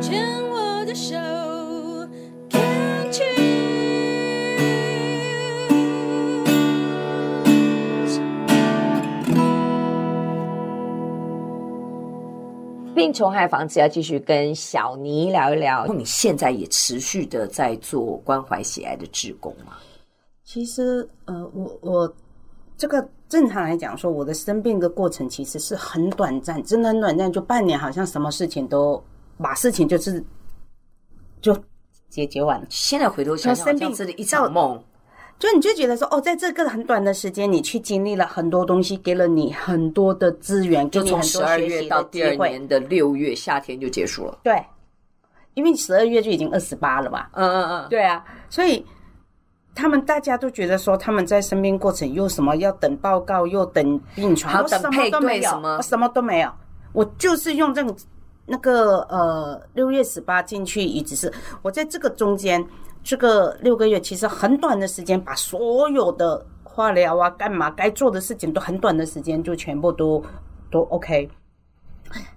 牵我的手 you？病虫害防治要继续跟小妮聊一聊。你现在也持续的在做关怀喜爱的志工吗？其实，呃，我我这个正常来讲说，我的生病的过程其实是很短暂，真的很短暂，就半年，好像什么事情都把事情就是就解决完了。现在回头想想，生病是一场梦。就你就觉得说，哦，在这个很短的时间，你去经历了很多东西，给了你很多的资源，给你很多学习的机会。就从十二月到第二年的六月，夏天就结束了。对，因为十二月就已经二十八了嘛。嗯嗯嗯，对啊，所以他们大家都觉得说，他们在生病过程又什么要等报告，又等病床，还要等配对什么，我什么都没有，我就是用这种那个呃六月十八进去，也只是我在这个中间。这个六个月其实很短的时间，把所有的化疗啊、干嘛该做的事情都很短的时间就全部都都 OK，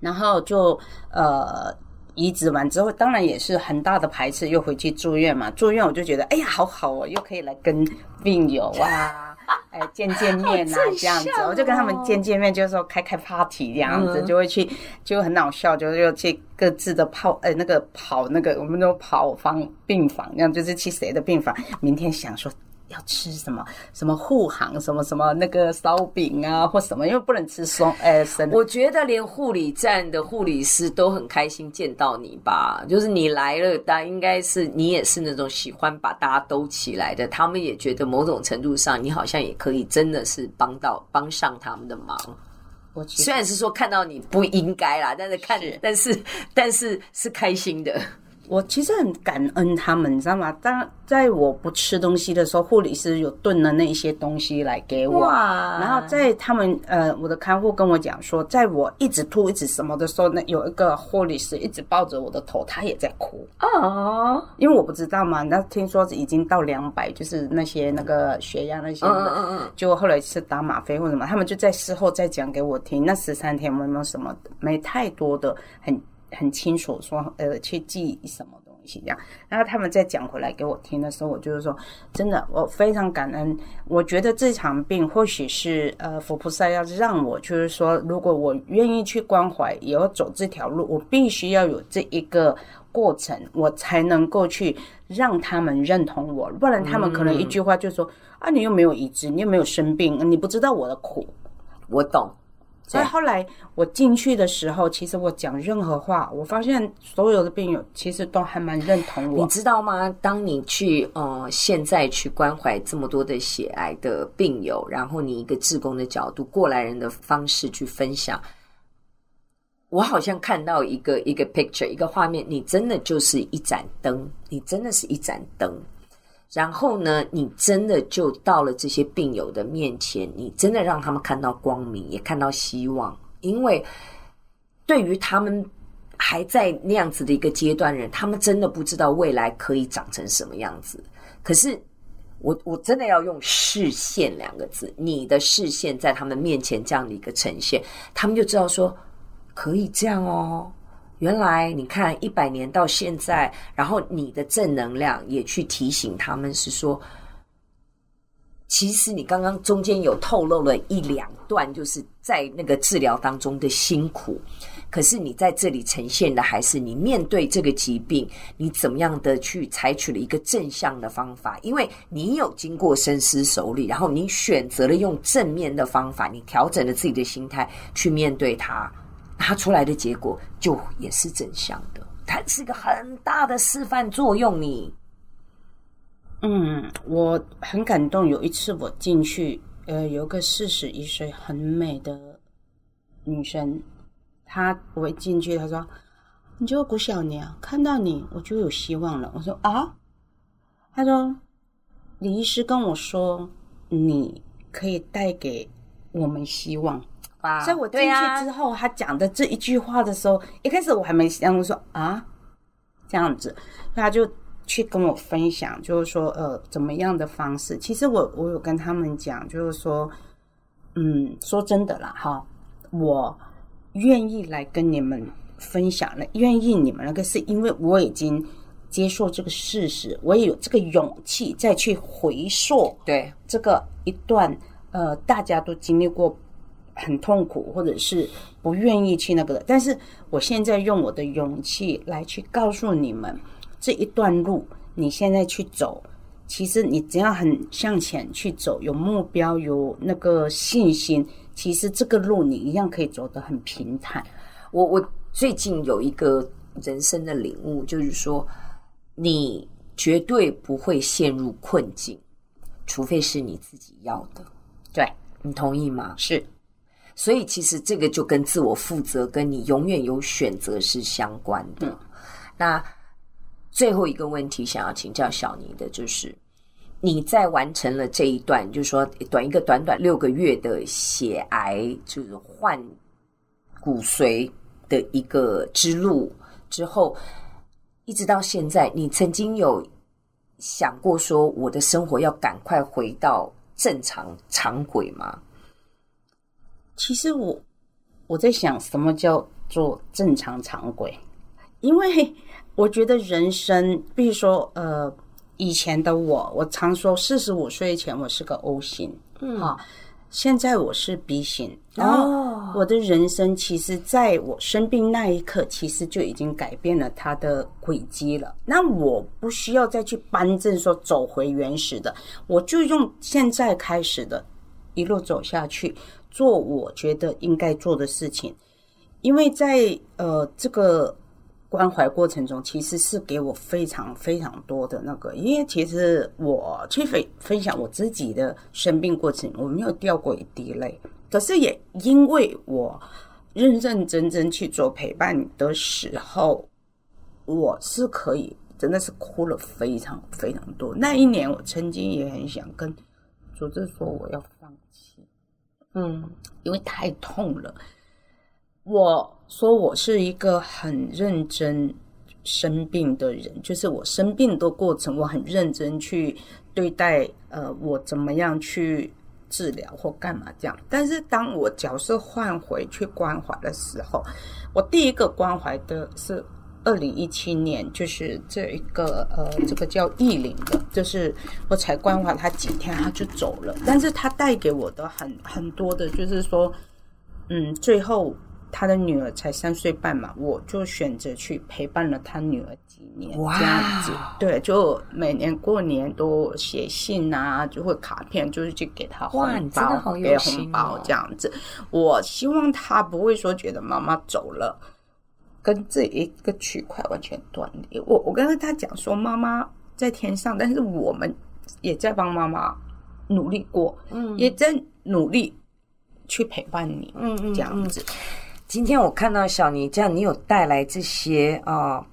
然后就呃移植完之后，当然也是很大的排斥，又回去住院嘛。住院我就觉得，哎呀，好好哦，又可以来跟病友啊。哎，见见面啊，这样子，我就跟他们见见面，就是说开开 party 这样子，就会去，就很好笑，就又去各自的跑，呃，那个跑那个，我们都跑房病房，这样就是去谁的病房，明天想说。要吃什么？什么护航？什么什么那个烧饼啊，或什么？因为不能吃松，哎，生。我觉得连护理站的护理师都很开心见到你吧，就是你来了，大家应该是你也是那种喜欢把大家兜起来的，他们也觉得某种程度上你好像也可以真的是帮到帮上他们的忙。我虽然是说看到你不应该啦，但是看，是但是但是是开心的。我其实很感恩他们，你知道吗？当在我不吃东西的时候，护理师有炖了那些东西来给我。哇！然后在他们呃，我的看护跟我讲说，在我一直吐、一直什么的时候，那有一个护理师一直抱着我的头，他也在哭。哦，因为我不知道嘛，那听说已经到两百，就是那些那个血压那些的，嗯嗯嗯，就后来是打吗啡或什么，他们就在事后再讲给我听。那十三天没有什么，没太多的很。很清楚说，呃，去记什么东西这样。然后他们再讲回来给我听的时候，我就是说，真的，我非常感恩。我觉得这场病或许是呃，佛菩萨要让我，就是说，如果我愿意去关怀，也要走这条路，我必须要有这一个过程，我才能够去让他们认同我。不然他们可能一句话就说，嗯、啊，你又没有医治，你又没有生病，你不知道我的苦。我懂。所以后来我进去的时候，其实我讲任何话，我发现所有的病友其实都还蛮认同我。你知道吗？当你去呃现在去关怀这么多的血癌的病友，然后你一个志工的角度、过来人的方式去分享，我好像看到一个一个 picture 一个画面，你真的就是一盏灯，你真的是一盏灯。然后呢，你真的就到了这些病友的面前，你真的让他们看到光明，也看到希望。因为对于他们还在那样子的一个阶段人，他们真的不知道未来可以长成什么样子。可是我我真的要用视线两个字，你的视线在他们面前这样的一个呈现，他们就知道说可以这样哦。原来你看一百年到现在，然后你的正能量也去提醒他们，是说，其实你刚刚中间有透露了一两段，就是在那个治疗当中的辛苦。可是你在这里呈现的还是你面对这个疾病，你怎么样的去采取了一个正向的方法？因为你有经过深思熟虑，然后你选择了用正面的方法，你调整了自己的心态去面对它。它出来的结果就也是正向的，它是一个很大的示范作用。你，嗯，我很感动。有一次我进去，呃，有个四十一岁很美的女生，她我一进去，她说：“你叫古小娘，看到你我就有希望了。”我说：“啊？”她说：“李医师跟我说，你可以带给我们希望。”所以我进去之后，他讲的这一句话的时候，一开始我还没想，我说啊，这样子，他就去跟我分享，就是说呃，怎么样的方式。其实我我有跟他们讲，就是说，嗯，说真的啦，哈，我愿意来跟你们分享了，愿意你们那个是因为我已经接受这个事实，我也有这个勇气再去回溯对。这个一段呃，大家都经历过很痛苦，或者是不愿意去那个的，但是我现在用我的勇气来去告诉你们这一段路，你现在去走。其实你只要很向前去走，有目标，有那个信心，其实这个路你一样可以走得很平坦。我我最近有一个人生的领悟，就是说，你绝对不会陷入困境，除非是你自己要的。对，你同意吗？是。所以其实这个就跟自我负责，跟你永远有选择是相关的。嗯。那。最后一个问题想要请教小尼的，就是你在完成了这一段，就是说短一个短短六个月的血癌，就是换骨髓的一个之路之后，一直到现在，你曾经有想过说我的生活要赶快回到正常常轨吗？其实我我在想，什么叫做正常常规？因为。我觉得人生，比如说，呃，以前的我，我常说，四十五岁前我是个 O 型，嗯，哈，现在我是 B 型，然后我的人生其实在我生病那一刻，其实就已经改变了它的轨迹了。那我不需要再去扳正，说走回原始的，我就用现在开始的，一路走下去，做我觉得应该做的事情，因为在呃这个。关怀过程中，其实是给我非常非常多的那个，因为其实我去分分享我自己的生病过程，我没有掉过一滴泪。可是也因为我认认真真去做陪伴的时候，我是可以真的是哭了非常非常多。那一年我曾经也很想跟组织说我要放弃，嗯，因为太痛了。我说我是一个很认真生病的人，就是我生病的过程，我很认真去对待，呃，我怎么样去治疗或干嘛这样。但是当我角色换回去关怀的时候，我第一个关怀的是二零一七年，就是这一个呃，这个叫意林的，就是我才关怀他几天他就走了，但是他带给我的很很多的，就是说，嗯，最后。他的女儿才三岁半嘛，我就选择去陪伴了他女儿几年，哇这样子，对，就每年过年都写信啊，就会卡片，就是去给他红包，给红包这样子。我希望他不会说觉得妈妈走了，跟这一个区块完全断裂。我我跟他讲说，妈妈在天上，但是我们也在帮妈妈努力过，嗯，也在努力去陪伴你，嗯嗯，这样子。今天我看到小尼这样，你有带来这些啊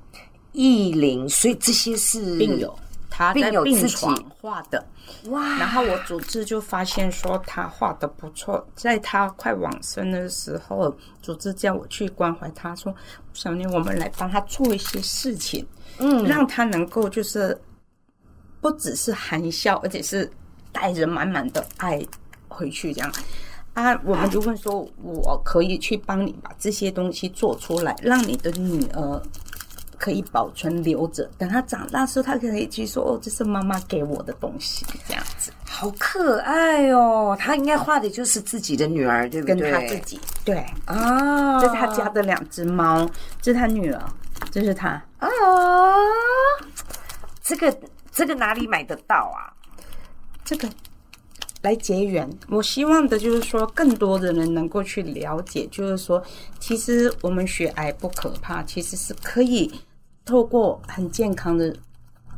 意林，所以这些是病友，他在病床画的哇。然后我主治就发现说他画的不错，在他快往生的时候，主治叫我去关怀他说，小妮，我们来帮他做一些事情，嗯，让他能够就是不只是含笑，而且是带着满满的爱回去这样。啊，我们就问说，我可以去帮你把这些东西做出来，让你的女儿可以保存留着，等他长大时候，他可以去说，哦，这是妈妈给我的东西，这样子，好可爱哦。他应该画的就是自己的女儿，对不对？跟他自己，对啊，这是他家的两只猫，这是他女儿，这是他啊，这个这个哪里买得到啊？这个。来结缘，我希望的就是说，更多的人能够去了解，就是说，其实我们血癌不可怕，其实是可以透过很健康的。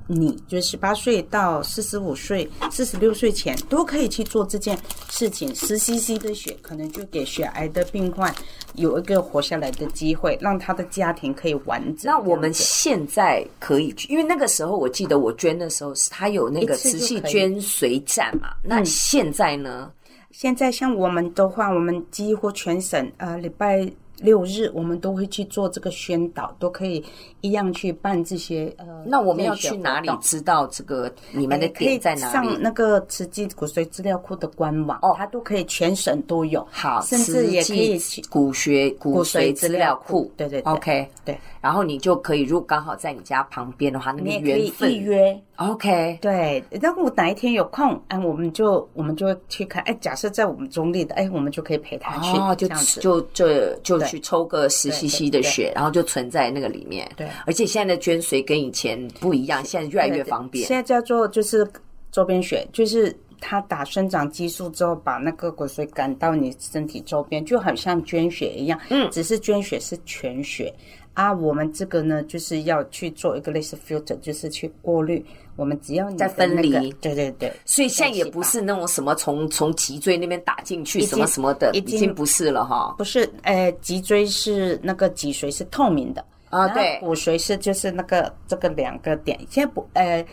你就是十八岁到四十五岁、四十六岁前都可以去做这件事情。十 cc 的血可能就给血癌的病患有一个活下来的机会，让他的家庭可以完整。那我们现在可以去，因为那个时候我记得我捐的时候是他有那个瓷器捐髓站嘛。那现在呢？现在像我们的话，我们几乎全省呃礼拜六日，我们都会去做这个宣导，都可以一样去办这些呃。那我们要去哪里知道这个你们的点在哪里？上那个慈济骨髓资料库的官网，哦，它都可以全省都有。好，甚至也可以去骨髓骨髓资料库。对对，OK，对。然后你就可以，如果刚好在你家旁边的话，那边缘分预约。OK，对。如果哪一天有空，哎，我们就我们就会去看。哎，假设在我们中立的，哎，我们就可以陪他去。哦，就就就就去抽个十 CC 的血，然后就存在那个里面。对。而且现在的捐髓跟以前不一样，现在越来越方便。现在叫做就是周边血，就是他打生长激素之后，把那个骨髓赶到你身体周边，就好像捐血一样。嗯。只是捐血是全血。啊，我们这个呢，就是要去做一个类似 filter，就是去过滤。我们只要你、那个、再分离，对对对。所以现在也不是那种什么从从脊椎那边打进去什么什么的，已经，已经不是了哈。不是，呃，脊椎是那个脊髓是透明的啊，对，骨髓是就是那个这个两个点。现在不，呃。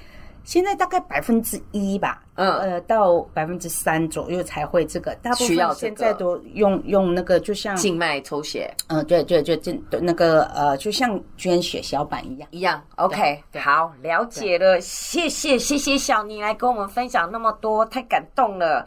现在大概百分之一吧，嗯，呃，到百分之三左右才会这个，大部分现在都用用那个，就像静脉抽血，嗯，对对对，就那个呃，就像捐血小板一样。一样。OK，好，了解了，谢谢谢谢小妮来跟我们分享那么多，太感动了。